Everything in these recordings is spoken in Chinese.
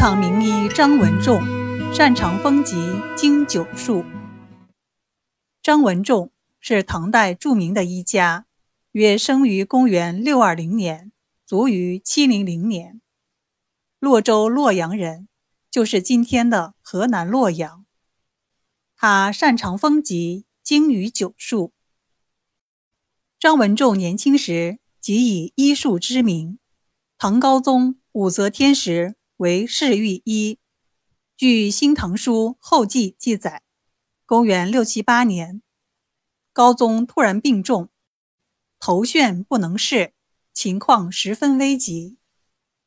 唐名医张文仲，擅长风疾、经灸术。张文仲是唐代著名的医家，约生于公元六二零年，卒于七零零年。洛州洛阳人，就是今天的河南洛阳。他擅长风疾、精于灸术。张文仲年轻时即以医术知名，唐高宗武则天时为侍御医。据《新唐书后记》记载，公元六七八年，高宗突然病重，头眩不能视，情况十分危急。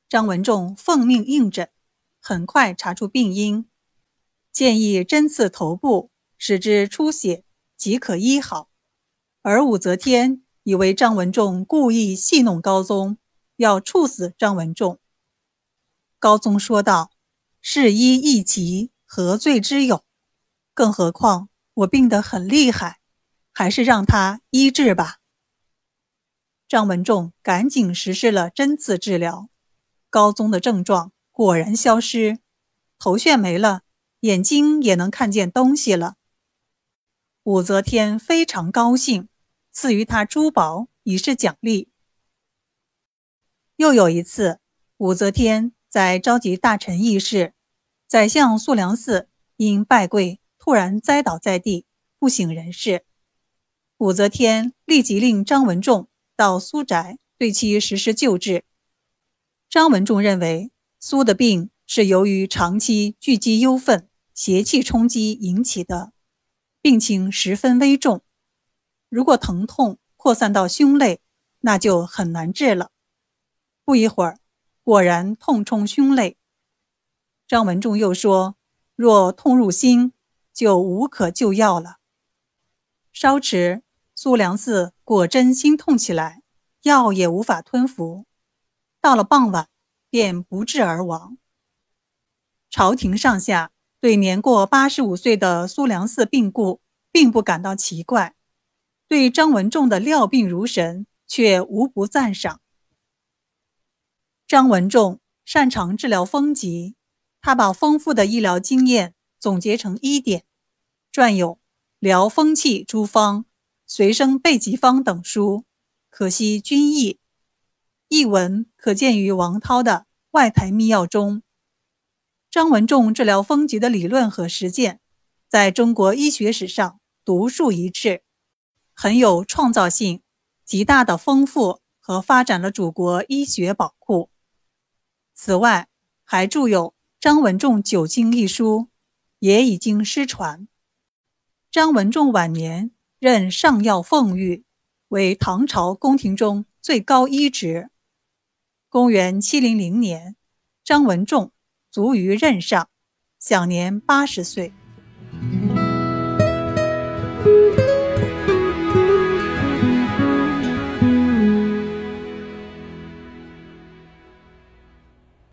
张文仲奉命应诊，很快查出病因，建议针刺头部，使之出血，即可医好。而武则天以为张文仲故意戏弄高宗，要处死张文仲。高宗说道：“是医一疾，何罪之有？更何况我病得很厉害，还是让他医治吧。”张文仲赶紧实施了针刺治疗。高宗的症状果然消失，头眩没了，眼睛也能看见东西了。武则天非常高兴，赐予他珠宝以示奖励。又有一次，武则天在召集大臣议事，宰相肃良嗣因拜跪突然栽倒在地，不省人事。武则天立即令张文仲到苏宅对其实施救治。张文仲认为苏的病是由于长期聚积忧愤、邪气冲击引起的，病情十分危重。如果疼痛扩散到胸肋，那就很难治了。不一会儿，果然痛冲胸肋。张文仲又说，若痛入心，就无可救药了。稍迟，苏良嗣果真心痛起来，药也无法吞服。到了傍晚，便不治而亡。朝廷上下对年过八十五岁的苏良嗣病故并不感到奇怪，对张文仲的料病如神却无不赞赏。张文仲擅长治疗风疾，他把丰富的医疗经验总结成医典，撰有《疗风气诸方》《随生备急方》等书，可惜均译。译文可见于王涛的《外台秘要》中。张文仲治疗风疾的理论和实践，在中国医学史上独树一帜，很有创造性，极大的丰富和发展了祖国医学宝库。此外，还著有《张文仲九经》一书，也已经失传。张文仲晚年任上药奉御，为唐朝宫廷中最高一职。公元七零零年，张文仲卒于任上，享年八十岁。